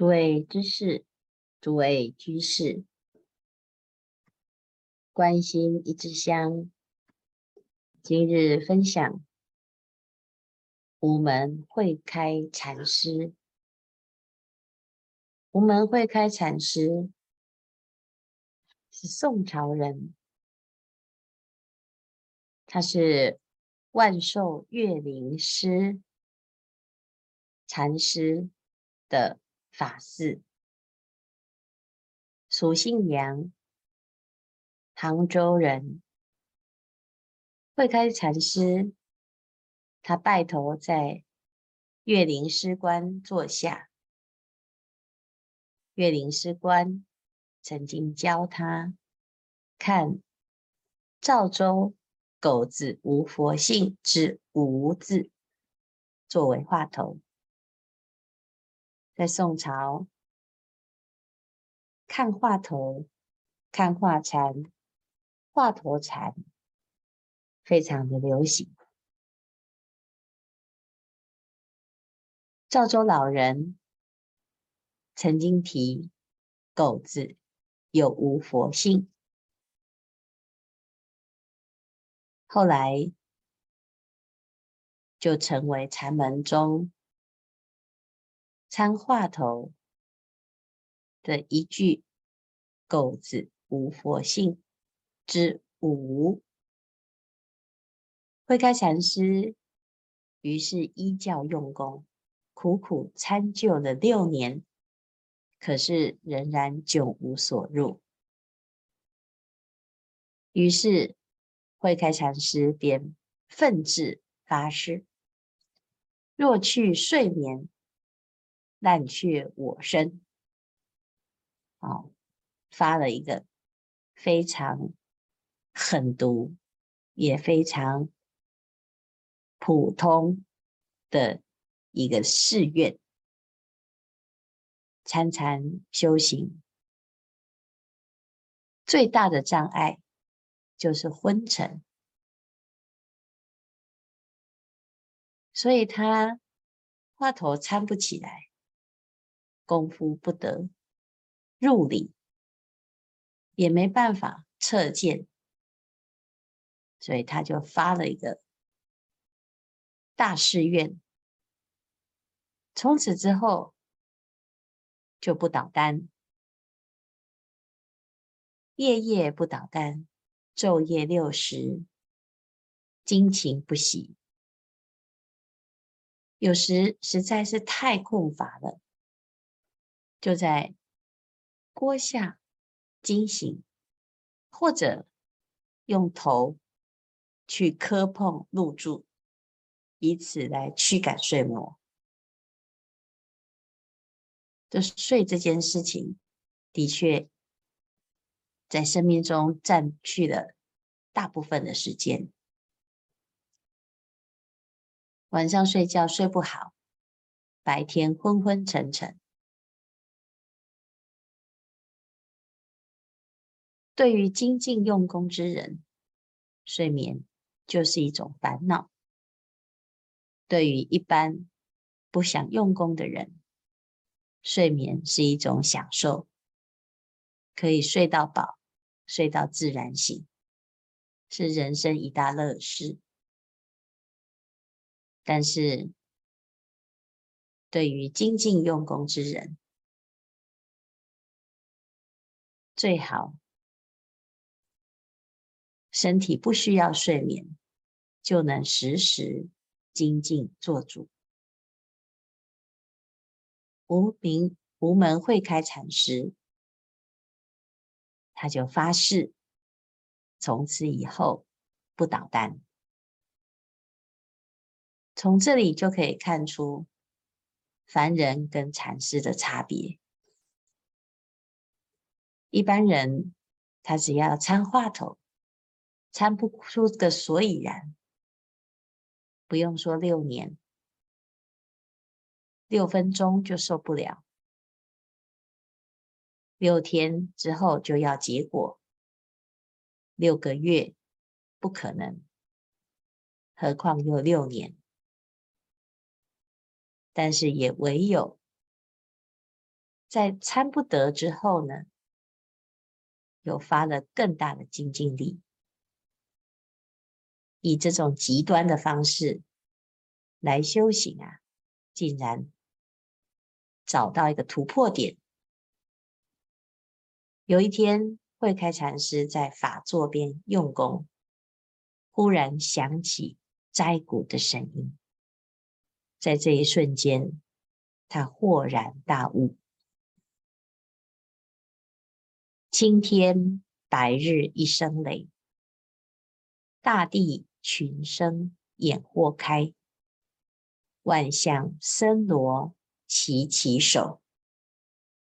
诸位知识，诸位居士，关心一支香，今日分享无门慧开禅师。无门慧开禅师是宋朝人，他是万寿岳灵师禅师的。法嗣，俗姓杨，杭州人。慧开禅师，他拜头在岳灵师观坐下。岳灵师观曾经教他看赵州狗子无佛性之“无”字，作为话头。在宋朝，看画头、看画禅、话头禅，非常的流行。赵州老人曾经提狗子有无佛性，后来就成为禅门中。参话头的一句“狗子无佛性之无”，慧开禅师于是依教用功，苦苦参究了六年，可是仍然久无所入。于是慧开禅师便奋志发誓：若去睡眠。但却我身，好，发了一个非常狠毒，也非常普通的一个誓愿。参禅修行最大的障碍就是昏沉，所以他话头参不起来。功夫不得入理，也没办法彻见，所以他就发了一个大誓愿，从此之后就不倒单，夜夜不倒单，昼夜六时，精勤不息。有时实在是太困乏了。就在锅下惊醒，或者用头去磕碰入柱，以此来驱赶睡魔。这睡这件事情，的确在生命中占据了大部分的时间。晚上睡觉睡不好，白天昏昏沉沉。对于精进用功之人，睡眠就是一种烦恼；对于一般不想用功的人，睡眠是一种享受，可以睡到饱，睡到自然醒，是人生一大乐事。但是，对于精进用功之人，最好。身体不需要睡眠，就能时时精进做主。无名无门会开禅师，他就发誓，从此以后不倒单。从这里就可以看出凡人跟禅师的差别。一般人他只要参话头。参不出个所以然，不用说六年，六分钟就受不了，六天之后就要结果，六个月不可能，何况有六年？但是也唯有在参不得之后呢，又发了更大的精进力，以这种极端的方式来修行啊，竟然找到一个突破点。有一天，慧开禅师在法座边用功，忽然响起斋鼓的声音，在这一瞬间，他豁然大悟。青天白日一声雷，大地群生眼豁开，万象森罗齐齐首，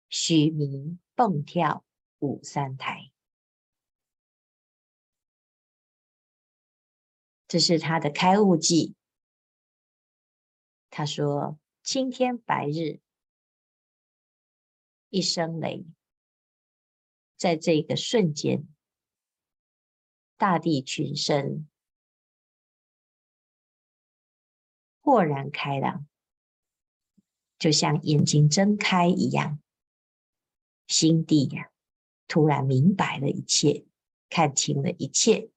须弥蹦跳舞三台。这是他的开悟记。他说：“青天白日一声雷。”在这个瞬间，大地群生豁然开朗，就像眼睛睁开一样，心地呀，突然明白了一切，看清了一切。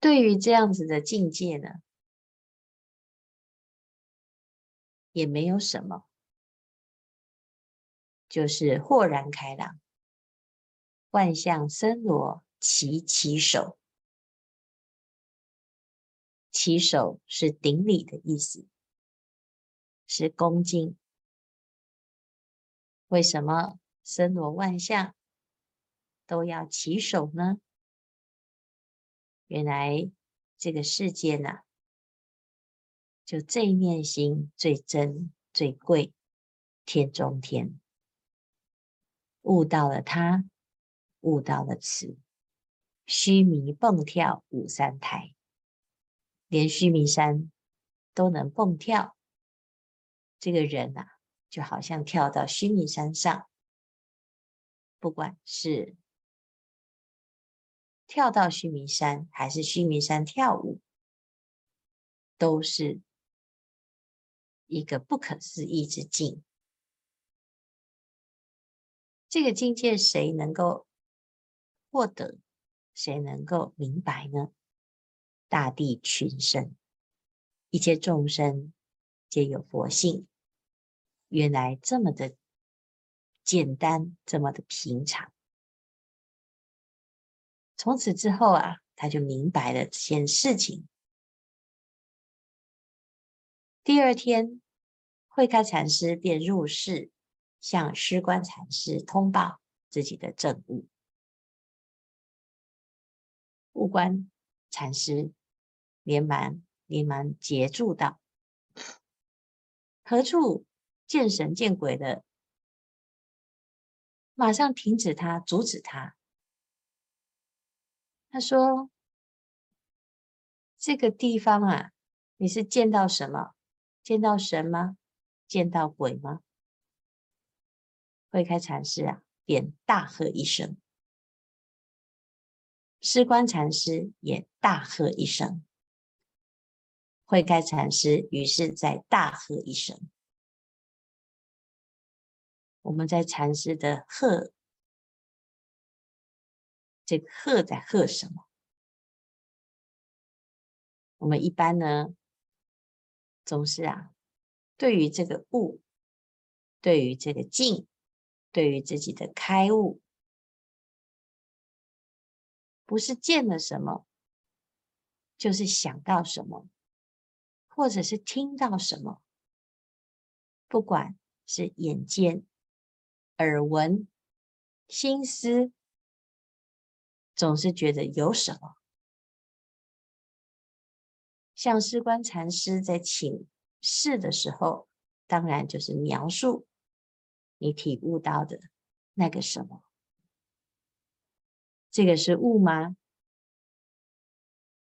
对于这样子的境界呢，也没有什么。就是豁然开朗，万象森罗齐齐手。起手是顶礼的意思，是恭敬。为什么森罗万象都要起手呢？原来这个世界呢，就这一面心最真最贵，天中天。悟到了他，悟到了此，须弥蹦跳五三台，连须弥山都能蹦跳。这个人啊，就好像跳到须弥山上，不管是跳到须弥山，还是须弥山跳舞，都是一个不可思议之境。这个境界谁能够获得？谁能够明白呢？大地群生，一切众生皆有佛性，原来这么的简单，这么的平常。从此之后啊，他就明白了这件事情。第二天，慧开禅师便入室。向师观禅师通报自己的证悟，悟观禅师连忙连忙截住道：“何处见神见鬼的？”马上停止他，阻止他。他说：“这个地方啊，你是见到什么？见到神吗？见到鬼吗？”慧开禅师啊，便大喝一声；师观禅师也大喝一声。慧开禅师于是再大喝一声。我们在禅师的喝，这个喝在喝什么？我们一般呢，总是啊，对于这个悟，对于这个境。对于自己的开悟，不是见了什么，就是想到什么，或者是听到什么，不管是眼见、耳闻、心思，总是觉得有什么。像师观禅师在请示的时候，当然就是描述。你体悟到的那个什么？这个是悟吗？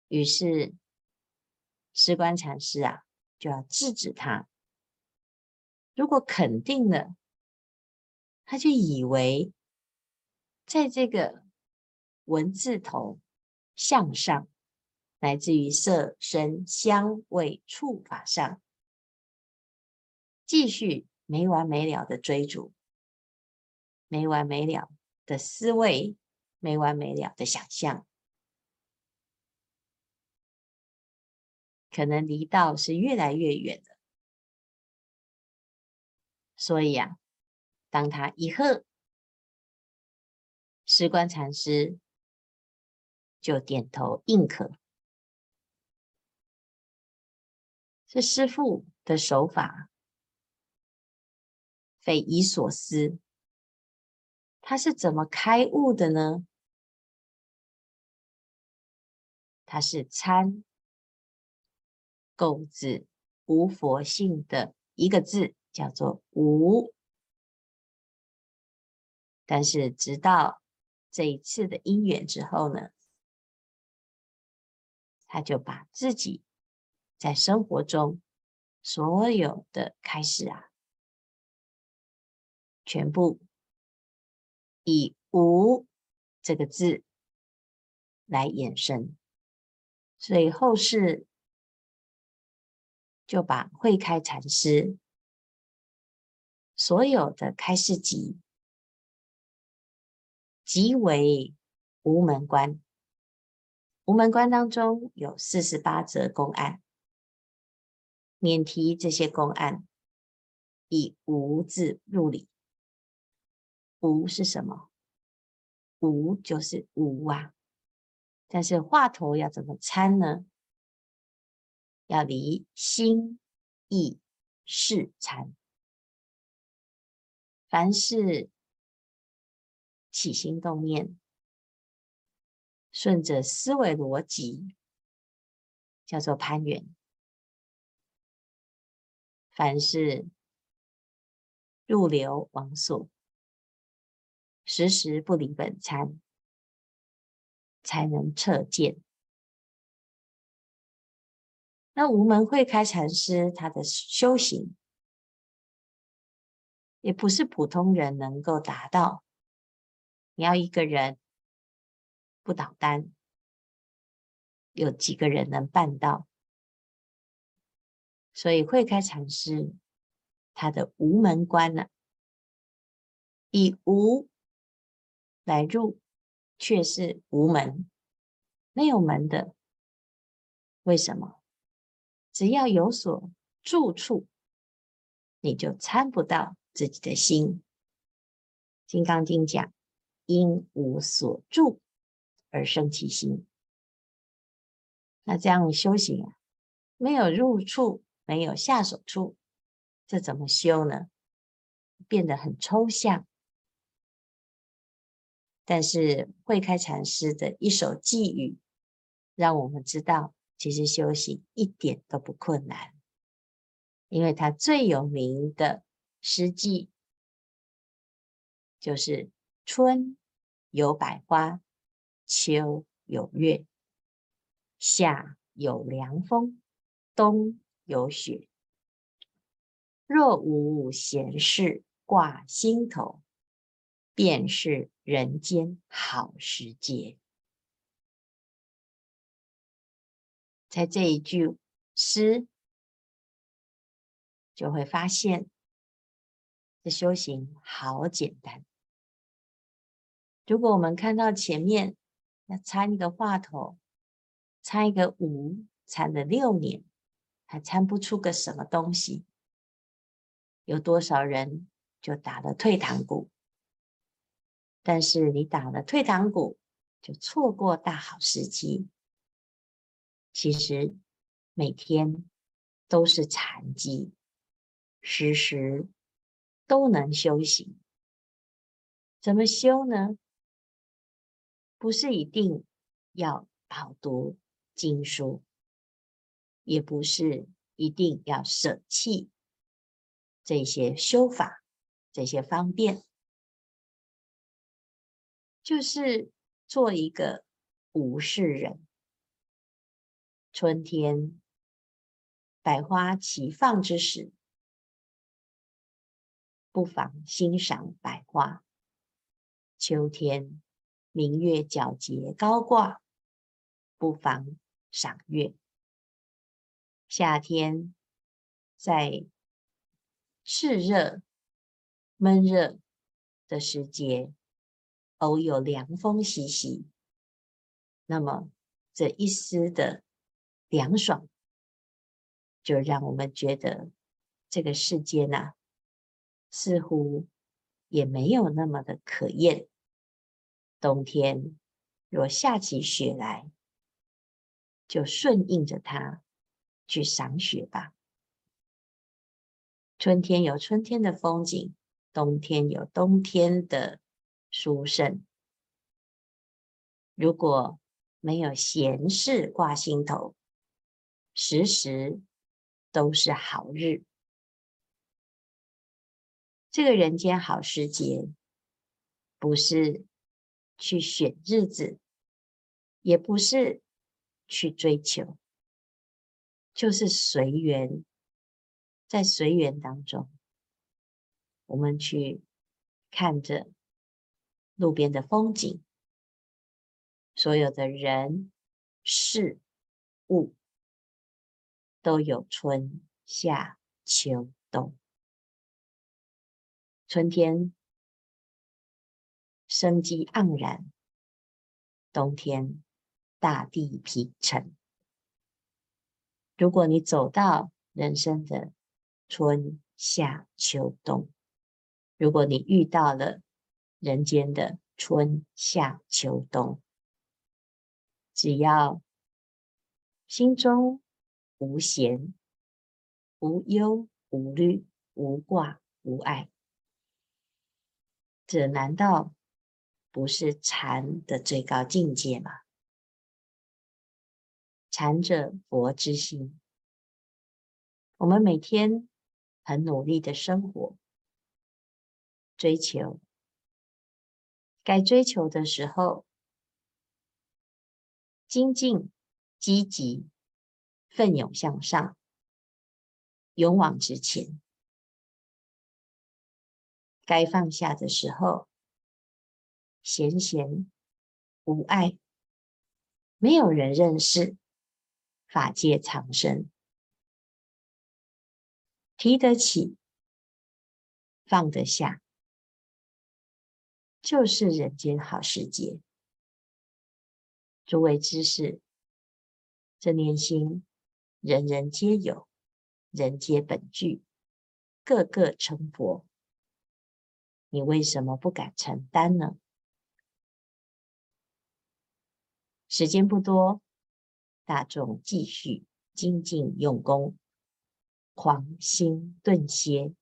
于是师观禅师啊，就要制止他。如果肯定了，他就以为在这个文字头向上，来自于色声香味触法上，继续没完没了的追逐，没完没了的思维，没完没了的想象，可能离道是越来越远的。所以啊，当他一喝，石观禅师就点头应可。这师父的手法匪夷所思，他是怎么开悟的呢？他是参垢字无佛性的一个字，叫做无。但是直到这一次的因缘之后呢，他就把自己。在生活中，所有的开始啊，全部以“无”这个字来衍生，所以后世就把慧开禅师所有的开示集集为无门关。无门关当中有四十八则公案。免提这些公案，以无字入理。无是什么？无就是无啊。但是话头要怎么参呢？要离心意事、禅。凡事起心动念，顺着思维逻辑，叫做攀缘。凡事入流往所，时时不离本参，才能彻见。那无门慧开禅师他的修行，也不是普通人能够达到。你要一个人不倒单，有几个人能办到？所以慧开禅师他的无门关呢，以无来入，却是无门，没有门的。为什么？只要有所住处，你就参不到自己的心。金刚经讲，因无所住而生其心。那这样修行啊，没有入处。没有下手处，这怎么修呢？变得很抽象。但是慧开禅师的一首偈语，让我们知道，其实修行一点都不困难。因为他最有名的诗句，就是“春有百花，秋有月，夏有凉风，冬”有雪，若无闲事挂心头，便是人间好时节。在这一句诗，就会发现这修行好简单。如果我们看到前面要参一个话头，参一个无，参了六年。还参不出个什么东西，有多少人就打了退堂鼓？但是你打了退堂鼓，就错过大好时机。其实每天都是禅机，时时都能修行。怎么修呢？不是一定要饱读经书。也不是一定要舍弃这些修法，这些方便，就是做一个无事人。春天百花齐放之时，不妨欣赏百花；秋天明月皎洁高挂，不妨赏月。夏天在炽热、闷热的时节，偶有凉风习习，那么这一丝的凉爽，就让我们觉得这个世界呢、似乎也没有那么的可厌。冬天若下起雪来，就顺应着它去赏雪吧。春天有春天的风景，冬天有冬天的殊胜。如果没有闲事挂心头，时时都是好日。这个人间好时节，不是去选日子，也不是去追求，就是随缘。在随缘当中，我们去看着路边的风景，所有的人事物都有春夏秋冬。春天生机盎然，冬天大地平沉。如果你走到人生的春夏秋冬，如果你遇到了人间的春夏秋冬，只要心中无闲、无忧、无虑、无挂、无碍，这难道不是禅的最高境界吗？禅者，佛之心。我们每天。很努力的生活，追求，该追求的时候，精进、积极、奋勇向上，勇往直前。该放下的时候，闲闲无碍，没有人认识，法界苍生。提得起，放得下，就是人间好时节。诸位知识，这念心人人皆有，人皆本具，个个成佛。你为什么不敢承担呢？时间不多，大众继续精进用功。狂心顿歇，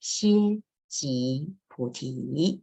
歇即菩提。